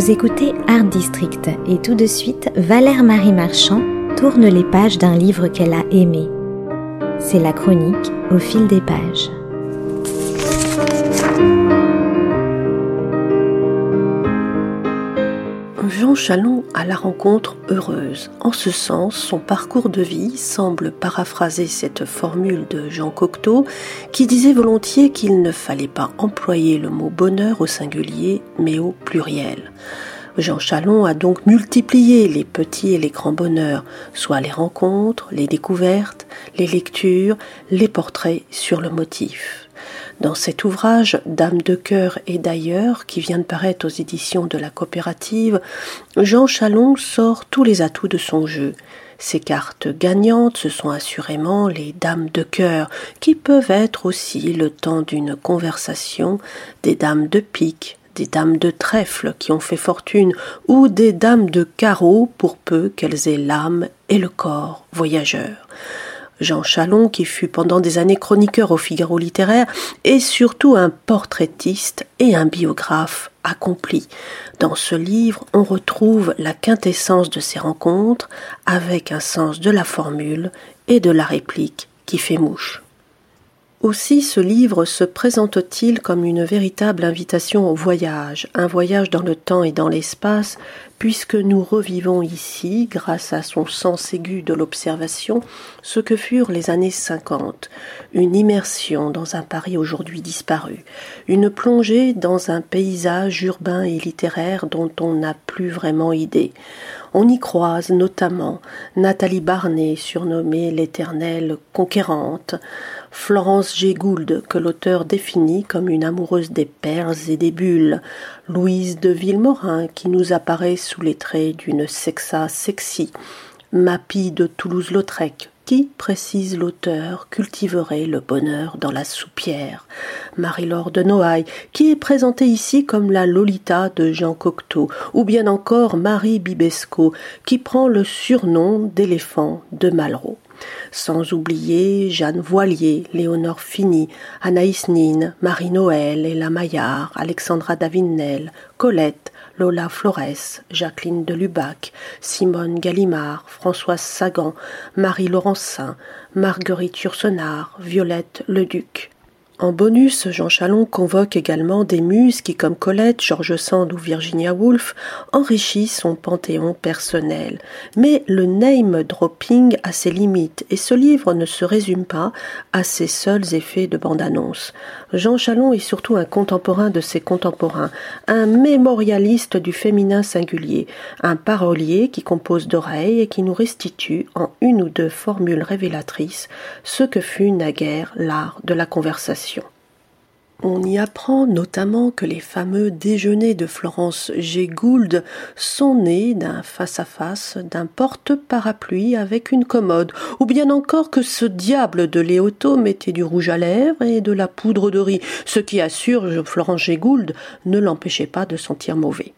Vous écoutez Art District et tout de suite, Valère Marie Marchand tourne les pages d'un livre qu'elle a aimé. C'est la chronique au fil des pages. Jean Chalon a la rencontre heureuse. En ce sens, son parcours de vie semble paraphraser cette formule de Jean Cocteau qui disait volontiers qu'il ne fallait pas employer le mot bonheur au singulier mais au pluriel. Jean Chalon a donc multiplié les petits et les grands bonheurs, soit les rencontres, les découvertes, les lectures, les portraits sur le motif. Dans cet ouvrage, Dame de cœur et d'ailleurs, qui vient de paraître aux éditions de la coopérative, Jean Chalon sort tous les atouts de son jeu. Ses cartes gagnantes, ce sont assurément les dames de cœur, qui peuvent être aussi, le temps d'une conversation, des dames de pique, des dames de trèfle qui ont fait fortune, ou des dames de carreau pour peu qu'elles aient l'âme et le corps voyageurs. Jean Chalon, qui fut pendant des années chroniqueur au Figaro littéraire, est surtout un portraitiste et un biographe accompli. Dans ce livre, on retrouve la quintessence de ces rencontres avec un sens de la formule et de la réplique qui fait mouche. Aussi ce livre se présente-t-il comme une véritable invitation au voyage, un voyage dans le temps et dans l'espace, puisque nous revivons ici, grâce à son sens aigu de l'observation, ce que furent les années cinquante, une immersion dans un Paris aujourd'hui disparu, une plongée dans un paysage urbain et littéraire dont on n'a plus vraiment idée. On y croise notamment Nathalie Barnet, surnommée l'éternelle conquérante, Florence G. Gould, que l'auteur définit comme une amoureuse des perles et des bulles, Louise de Villemorin, qui nous apparaît sous les traits d'une sexa sexy, Mappy de Toulouse-Lautrec, qui, précise l'auteur, cultiverait le bonheur dans la soupière, Marie-Laure de Noailles, qui est présentée ici comme la Lolita de Jean Cocteau, ou bien encore Marie Bibesco, qui prend le surnom d'éléphant de Malraux. Sans oublier Jeanne Voilier, Léonore Fini, Anaïs Nin, Marie-Noël, Ella Maillard, Alexandra Davinel, Colette, Lola Flores, Jacqueline de Lubac, Simone Gallimard, Françoise Sagan, Marie Laurencin, Marguerite Yourcenar, Violette Leduc. En bonus, Jean Chalon convoque également des muses qui, comme Colette, George Sand ou Virginia Woolf, enrichissent son panthéon personnel. Mais le name dropping a ses limites et ce livre ne se résume pas à ses seuls effets de bande-annonce. Jean Chalon est surtout un contemporain de ses contemporains, un mémorialiste du féminin singulier, un parolier qui compose d'oreilles et qui nous restitue en une ou deux formules révélatrices ce que fut naguère l'art de la conversation action. On y apprend notamment que les fameux déjeuners de Florence G. Gould sont nés d'un face-à-face, d'un porte-parapluie avec une commode, ou bien encore que ce diable de Léoto mettait du rouge à lèvres et de la poudre de riz, ce qui assure Florence G. Gould ne l'empêchait pas de sentir mauvais.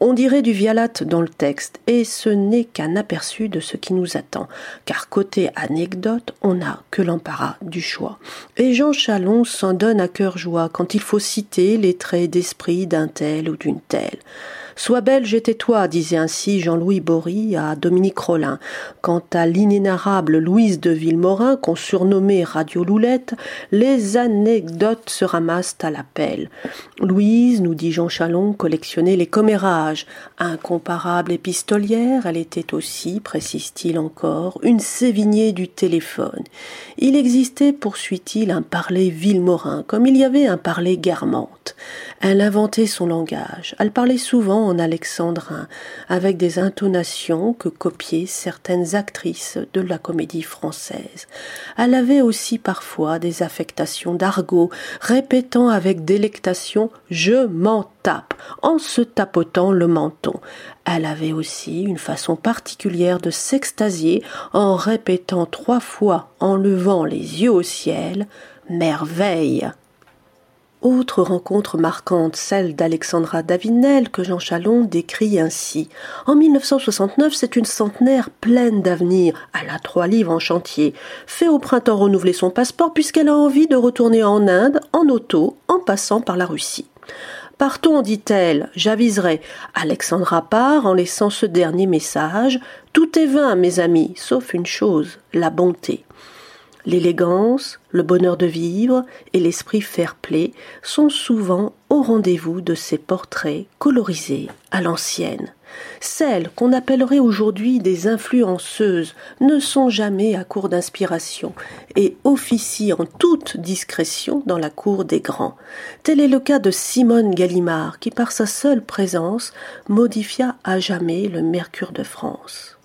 On dirait du vialate dans le texte, et ce n'est qu'un aperçu de ce qui nous attend, car côté anecdote, on n'a que l'embarras du choix. Et Jean Chalon s'en donne à cœur joie quand il faut citer les traits d'esprit d'un tel ou d'une telle. Sois belge et tais-toi, disait ainsi Jean-Louis Bory à Dominique Rollin. Quant à l'inénarrable Louise de Villemorin, qu'on surnommait Radio Loulette, les anecdotes se ramassent à la pelle. Louise, nous dit Jean Chalon, collectionnait les commérages. Incomparable épistolière, elle était aussi, précise-t-il encore, une Sévigné du téléphone. Il existait, poursuit-il, un parler Villemorin, comme il y avait un parler Guermantes. Elle inventait son langage. Elle parlait souvent alexandrin, avec des intonations que copiaient certaines actrices de la comédie française. Elle avait aussi parfois des affectations d'argot, répétant avec délectation Je m'en tape, en se tapotant le menton. Elle avait aussi une façon particulière de s'extasier en répétant trois fois en levant les yeux au ciel Merveille. Autre rencontre marquante, celle d'Alexandra Davinel, que Jean Chalon décrit ainsi. En 1969, c'est une centenaire pleine d'avenir. Elle a trois livres en chantier. Fait au printemps renouveler son passeport puisqu'elle a envie de retourner en Inde, en auto, en passant par la Russie. Partons, dit-elle, j'aviserai. Alexandra part en laissant ce dernier message. Tout est vain, mes amis, sauf une chose, la bonté. L'élégance, le bonheur de vivre et l'esprit fair-play sont souvent au rendez-vous de ces portraits colorisés à l'ancienne. Celles qu'on appellerait aujourd'hui des influenceuses ne sont jamais à court d'inspiration et officient en toute discrétion dans la cour des grands. Tel est le cas de Simone Gallimard qui par sa seule présence modifia à jamais le Mercure de France.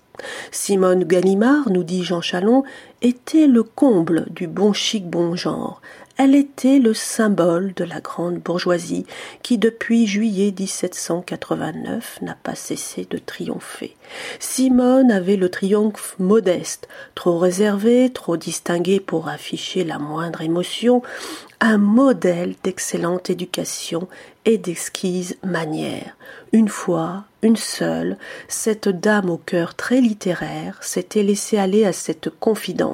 Simone Gallimard, nous dit Jean Chalon, était le comble du bon chic bon genre. Elle était le symbole de la grande bourgeoisie qui, depuis juillet 1789, n'a pas cessé de triompher. Simone avait le triomphe modeste, trop réservé, trop distingué pour afficher la moindre émotion, un modèle d'excellente éducation et d'exquise manière. Une fois, une seule, cette dame au cœur très littéraire s'était laissée aller à cette confidence.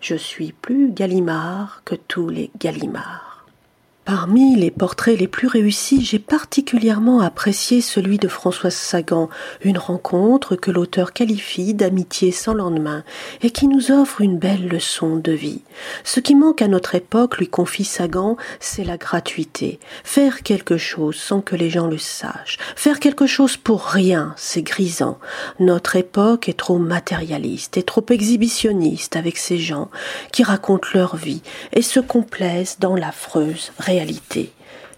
Je suis plus Gallimard que tous les Gallimards. Parmi les portraits les plus réussis, j'ai particulièrement apprécié celui de Françoise Sagan, une rencontre que l'auteur qualifie d'amitié sans lendemain et qui nous offre une belle leçon de vie. Ce qui manque à notre époque, lui confie Sagan, c'est la gratuité. Faire quelque chose sans que les gens le sachent. Faire quelque chose pour rien, c'est grisant. Notre époque est trop matérialiste et trop exhibitionniste avec ces gens qui racontent leur vie et se complaisent dans l'affreuse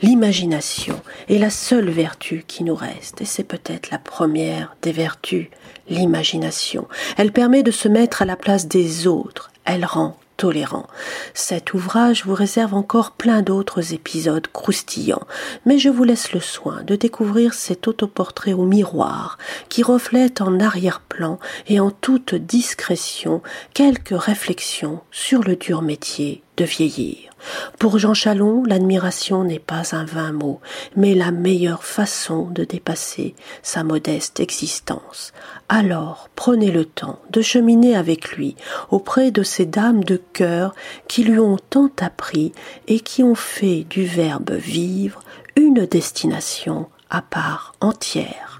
L'imagination est la seule vertu qui nous reste, et c'est peut-être la première des vertus, l'imagination. Elle permet de se mettre à la place des autres, elle rend tolérant. Cet ouvrage vous réserve encore plein d'autres épisodes croustillants, mais je vous laisse le soin de découvrir cet autoportrait au miroir qui reflète en arrière-plan et en toute discrétion quelques réflexions sur le dur métier de vieillir. Pour Jean Chalon, l'admiration n'est pas un vain mot, mais la meilleure façon de dépasser sa modeste existence. Alors prenez le temps de cheminer avec lui auprès de ces dames de cœur qui lui ont tant appris et qui ont fait du verbe vivre une destination à part entière.